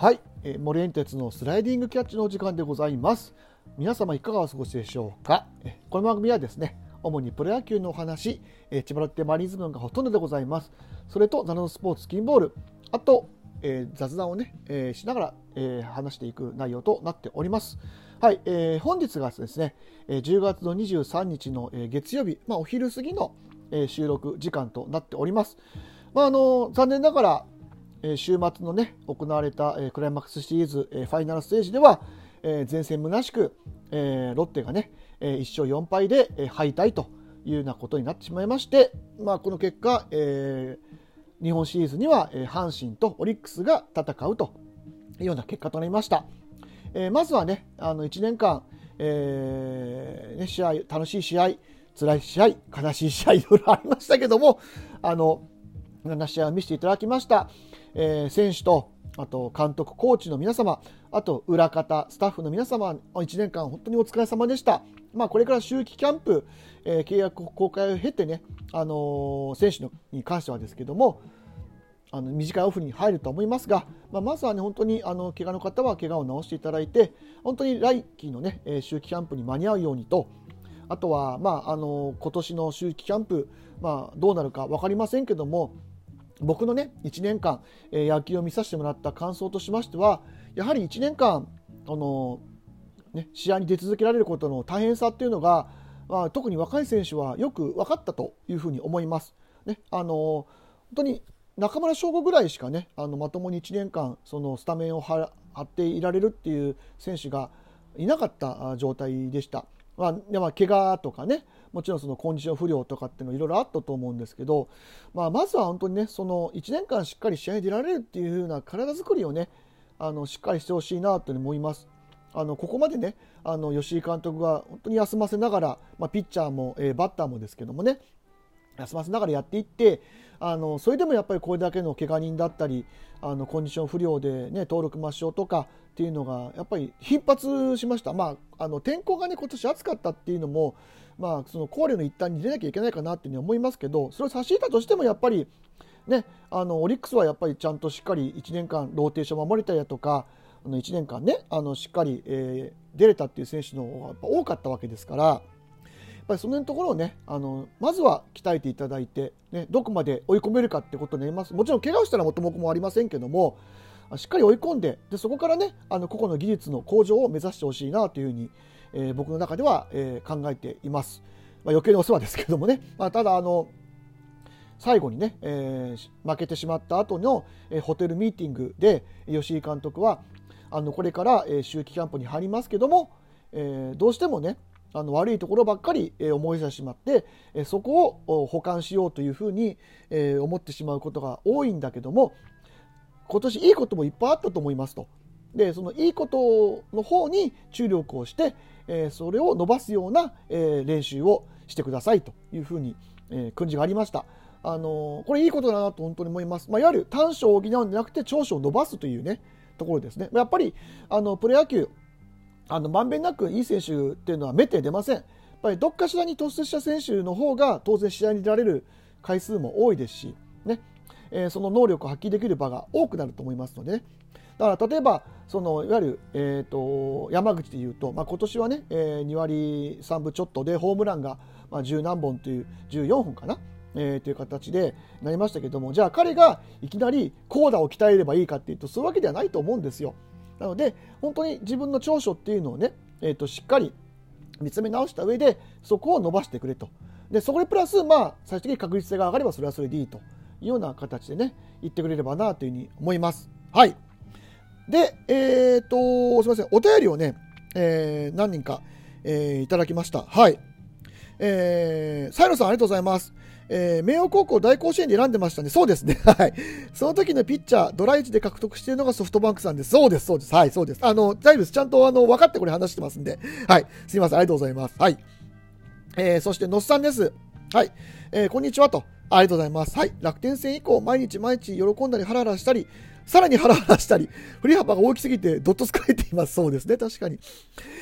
はい。えー、森エン鉄のスライディングキャッチのお時間でございます。皆様いかがお過ごしでしょうか、えこの番組はですね主にプロ野球のお話、えー、千葉ロッテマリーンズ分がほとんどでございます。それとナノスポーツキンボール。あと、えー、雑談をね、えー、しながら、え話していく内容となっております。はい、えー、本日がですね、え10月の23日の、え月曜日、まあ、お昼過ぎの、え収録時間となっております。まあ、あの残念ながら、週末のね行われた、クライマックスシリーズ、ファイナルステージでは、前線虚しく、ロッテがね、1勝4敗で、敗退というようなことになってしまいまして、まあ、この結果、日本シリーズには、阪神とオリックスが戦うというような結果となりました。まずはねあの1年間、試合楽しい試合辛い試合悲しい試合いろいろありましたけどもあのいろんな試合を見せていただきました。え、選手とあと監督、コーチの皆様、あと裏方、スタッフの皆様、1年間本当にお疲れ様でした。まあ、これから秋季キャンプ、えー、契約公開を経てね、あのー、選手のに関してはですけども、あの短いオフに入ると思いますが、まあ、まずはね、本当にあの怪我の方は怪我を治していただいて、本当に来季のね、え、秋季キャンプに間に合うようにと、あとは、まあ、あの今年の秋季キャンプ、まあ、どうなるか分かりませんけども、僕のね1年間、えー、野球を見させてもらった感想としましてはやはり1年間あの、ね、試合に出続けられることの大変さっていうのが、まあ、特に若い選手はよく分かったというふうに思います。ね、あの本当に中村翔吾ぐらいしかねあのまともに1年間そのスタメンを張っていられるっていう選手がいなかった状態でした。まあ、でまあ怪我とかねもちろんそのコンディション不良とかっていうのいろいろあったと思うんですけど、まあ、まずは本当にねその1年間しっかり試合に出られるっていう風な体作りをねあのしっかりしてほしいなと思います。あのここまでねあの吉井監督が本当に休ませながら、まあ、ピッチャーも、えー、バッターもですけどもね休ませながらやっていってあのそれでもやっぱりこれだけの怪我人だったりあのコンディション不良で、ね、登録抹消とかっていうのがやっぱり頻発しました、まあ、あの天候がね今年暑かったっていうのも、まあ、その考慮の一端に入れなきゃいけないかなっていうふうに思いますけどそれを差し引いたとしてもやっぱり、ね、あのオリックスはやっぱりちゃんとしっかり1年間ローテーション守れたりだとかあの1年間ねあのしっかり、えー、出れたっていう選手の方が多かったわけですから。っぱりその辺のところをねあのまずは鍛えていただいて、ね、どこまで追い込めるかってことになります。もちろん怪我をしたら元も子もありませんけどもしっかり追い込んででそこからねあの個々の技術の向上を目指してほしいなというふうに、えー、僕の中では、えー、考えています、まあ、余計なお世話ですけどもね、まあ、ただあの最後にね、えー、負けてしまった後の、えー、ホテルミーティングで吉井監督はあのこれから、え、秋季キャンプに入りますけども、えー、どうしてもねあの悪いところばっかり思い出してしまってそこを保管しようというふうに思ってしまうことが多いんだけども今年いいこともいっぱいあったと思いますと。でそのいいことの方に注力をして、それを伸ばすような、練習をしてくださいというふうに、訓示がありました。あのこれいいことだなと本当に思います。まあ、いわゆる短所を補うんじゃなくて長所を伸ばすというねところですね。やっぱりあのプロ野球あのまんべんなくいい選手っていうのはめって出ません。やっぱりどっかしらに突出した選手の方が当然試合に出られる回数も多いですし、ねえー、その能力を発揮できる場が多くなると思いますので、ね、だから例えばそのいわゆる、えーと、山口でいうと、まあ、今年はね、えー、2割3分ちょっとでホームランが、まあ、10何本という14本かな、えー、という形でなりましたけどもじゃあ彼がいきなり高打を鍛えればいいかっていうとそういうわけではないと思うんですよ。なので本当に自分の長所っていうのをね、えー、としっかり見つめ直した上でそこを伸ばしてくれとでそこでプラス、まあ、最終的に確実性が上がればそれはそれでいいというような形でね言ってくれればなというふうに思います。はいで、えっ、ー、と、すみません、お便りをね、えー、何人か、えー、いただきました。はい。えー、サイロさんありがとうございます。えー、明桜高校大甲子園で選んでましたね。そうですね。はい。その時のピッチャー、ドライチで獲得しているのがソフトバンクさんです。そうです、そうです。はい、そうです。あの、大丈夫です。ちゃんと、あの、分かってこれ話してますんで。はい。すいません。ありがとうございます。はい。えー、そして、のっさんです。はい。えー、こんにちはと。ありがとうございます。はい。楽天戦以降、毎日毎日喜んだりハラハラしたり、さらにハラハラしたり、振り幅が大きすぎてどっと疲れています。そうですね。確かに。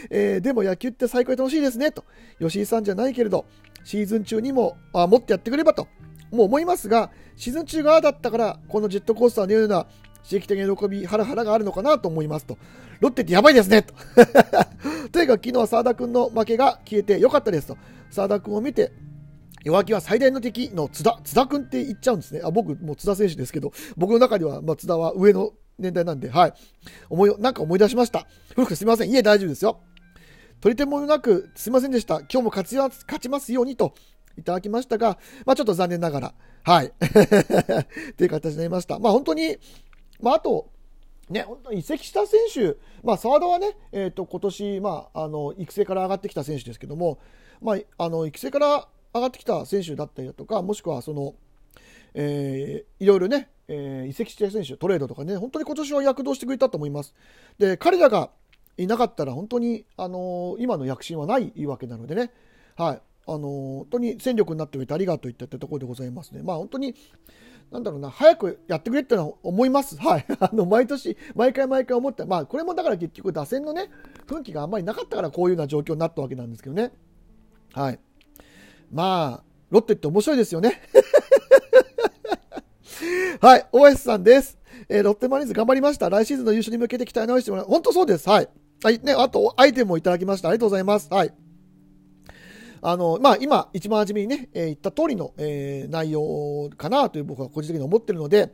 えー、でも野球って最高に楽しいですね。と。吉井さんじゃないけれど、シーズン中にも、あ、もっとやってくればと。もう思いますが、シーズン中側だったから、このジェットコースターのような刺激的な喜び、ハラハラがあるのかなと思いますと。ロッテってやばいですねと。とにかく昨日は澤田君の負けが消えてよかったですと。澤田君を見て、弱気は最大の敵の津田、津田君って言っちゃうんですね。あ僕、もう津田選手ですけど、僕の中では、まあ、津田は上の年代なんで、はい。思い、なんか思い出しました。古くすみません。いえ、大丈夫ですよ。取り手もなく、すみませんでした。今日も勝ち勝ちますようにといただきましたが、まあちょっと残念ながら、はい。っていう形になりました。まあ本当に、まああと、ね、本当移籍した選手、まあ澤田はね、えっ、ー、と今年、まああの、育成から上がってきた選手ですけども、まああの、育成から上がってきた選手だったりだとか、もしくはその、えー、いろいろね、えー、移籍して選手、トレードとかね、本当に今年は躍動してくれたと思います。で、彼らがいなかったら、本当に、あの、今の躍進はないわけなのでね、はい、あの、本当に戦力になってくれてありがとういったところでございますね。まあ、本当に、なんだろうな、早くやってくれってのは思います。はい。あの、毎年、毎回毎回思った。まあ、これもだから結局、打線のね、雰囲気があんまりなかったから、こういうような状況になったわけなんですけどね。はい。まあ、ロッテって面白いですよね。はい、OS さんです。えー、ロッテマリーンズ頑張りました。来シーズンの優勝に向けて期待直してもらう。本当そうです。はい。はい、ね、あと、アイテムもいただきました。ありがとうございます。はい。あの、まあ、今、一番初めにね、えー、言った通りの、えー、内容かなという僕は個人的に思ってるので、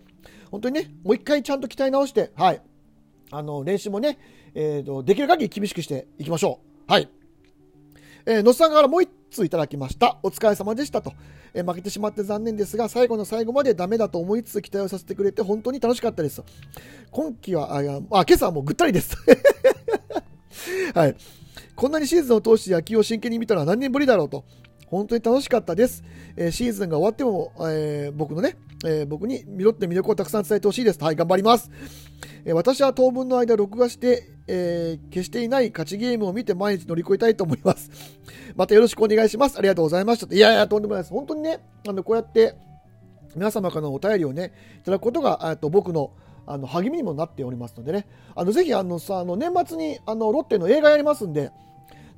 本当にね、もう一回ちゃんと鍛え直して、はい。あの、練習もね、えっ、ー、と、できる限り厳しくしていきましょう。はい。えー、野さんからもう一通いただきました。お疲れ様でしたと。えー、負けてしまって残念ですが、最後の最後までダメだと思いつつ期待をさせてくれて本当に楽しかったです。今季は、あ、あ今朝はもうぐったりです。はい。こんなにシーズンを通して野球を真剣に見たのは何年ぶりだろうと。本当に楽しかったです。えー、シーズンが終わっても、えー、僕のね、えー、僕に見ろって魅力をたくさん伝えてほしいです。はい、頑張ります。え私は当分の間録画して、え消していない勝ちゲームを見て毎日乗り越えたいと思います。またよろしくお願いします。ありがとうございました。いやいや、とんでもないです。本当にね、あの、こうやって、皆様からのお便りをね、いただくことが、と僕の、あの励みにもなっておりますのでね、あのぜひあのさあの年末にあのロッテの映画やりますんで、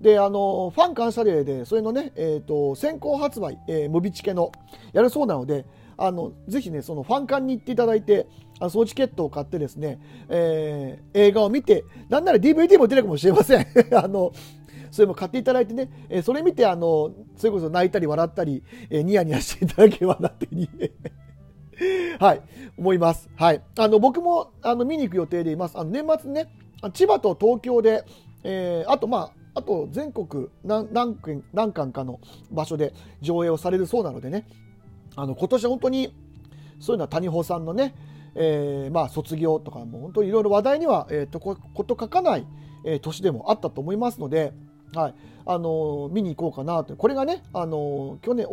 であのファン感謝デーでそれのね、えーと、先行発売、えー、ムビチケのやるそうなのであのぜひねそのファン館に行っていただいてあのそのチケットを買ってですね、えー、映画を見てなんなら DVD も出るかもしれません。あのそれも買っていただいてね、えー、それ見てあのそれこそ泣いたり笑ったり、えー、ニヤニヤしていただければなっていうふうに。はい、思います。はい。あの、僕も、あの、見に行く予定でいます。あの、年末ね、千葉と東京で、えー、あと、まあ、あと全国何何何巻かの場所で上映をされるそうなのでねあの今年本当にそういうのは谷保さんのね、えー、まあ卒業とかも本当にいろいろ話題には、えー、とこと書かない、えー、年でもあったと思いますので、はいあのー、見に行こうかなとこれがね、あのー、去年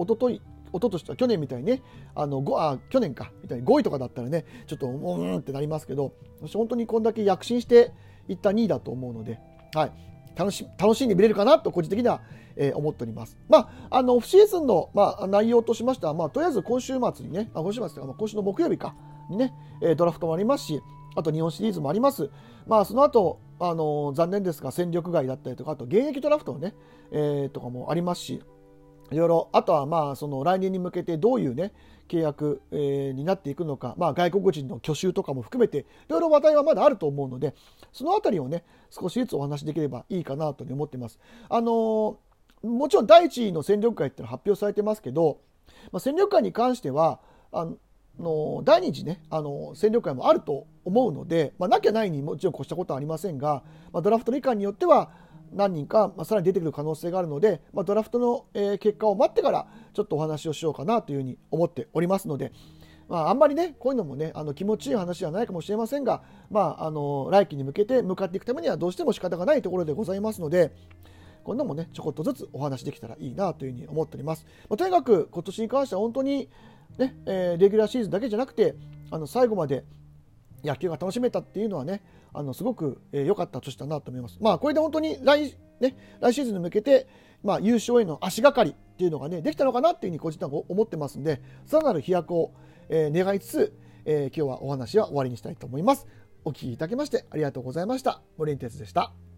おととい一昨年と去年みたいにね、あのあ去年かみたいに5位とかだったらね、ちょっとうーんってなりますけど、私本当にこんだけ躍進していった2位だと思うので、はい、楽し楽しんで見れるかなと個人的には、えー、思っております。まあ、あの、オフシーズンの、まあ、内容としましては、まあ、とりあえず今週末にね、あ今週末というか、まあ、今週の木曜日か、にね、えー、ドラフトもありますし、あと日本シリーズもあります。まあ、その後、あの残念ですが、戦力外だったりとか、あと現役ドラフトのね、えー、とかもありますし、いろいろ、あとはまあ、その来年に向けてどういうね、契約、えー、になっていくのか、まあ、外国人の去就とかも含めて、いろいろ話題はまだあると思うので、そのあたりをね、少しずつお話しできればいいかなと思っています。あのー、もちろん第一の戦力会ってのは発表されてますけど、まあ、戦力会に関しては、あの第二次ね、あの戦力会もあると思うので、まあ、なきゃないにもちろん越したことはありませんが、まあ、ドラフト以下によっては、何人か、まあ、さらに出てくる可能性があるので、まあ、ドラフトの、え、結果を待ってからちょっとお話をしようかなというふうに思っておりますので、まあ、あんまりねこういうのもねあの気持ちいい話ではないかもしれませんが、まあ、あの来季に向けて向かっていくためにはどうしても仕方がないところでございますので。こんなもね、ちょこっとずつお話できたらいいなというふうに思っております。まあ、とにかく今年に関しては本当にね、えー、レギュラーシーズンだけじゃなくて、あの最後まで野球が楽しめたっていうのはね、あのすごく良、えー、かった年だなと思います。まあ、これで本当に来ね、来シーズンに向けて、まあ、優勝への足がかりっていうのがね、できたのかなっていうふうに個人的に思ってますんで、さらなる飛躍を、えー、願いつつ、えー、今日はお話は終わりにしたいと思います。お聞きいただきましてありがとうございました。森哲でした。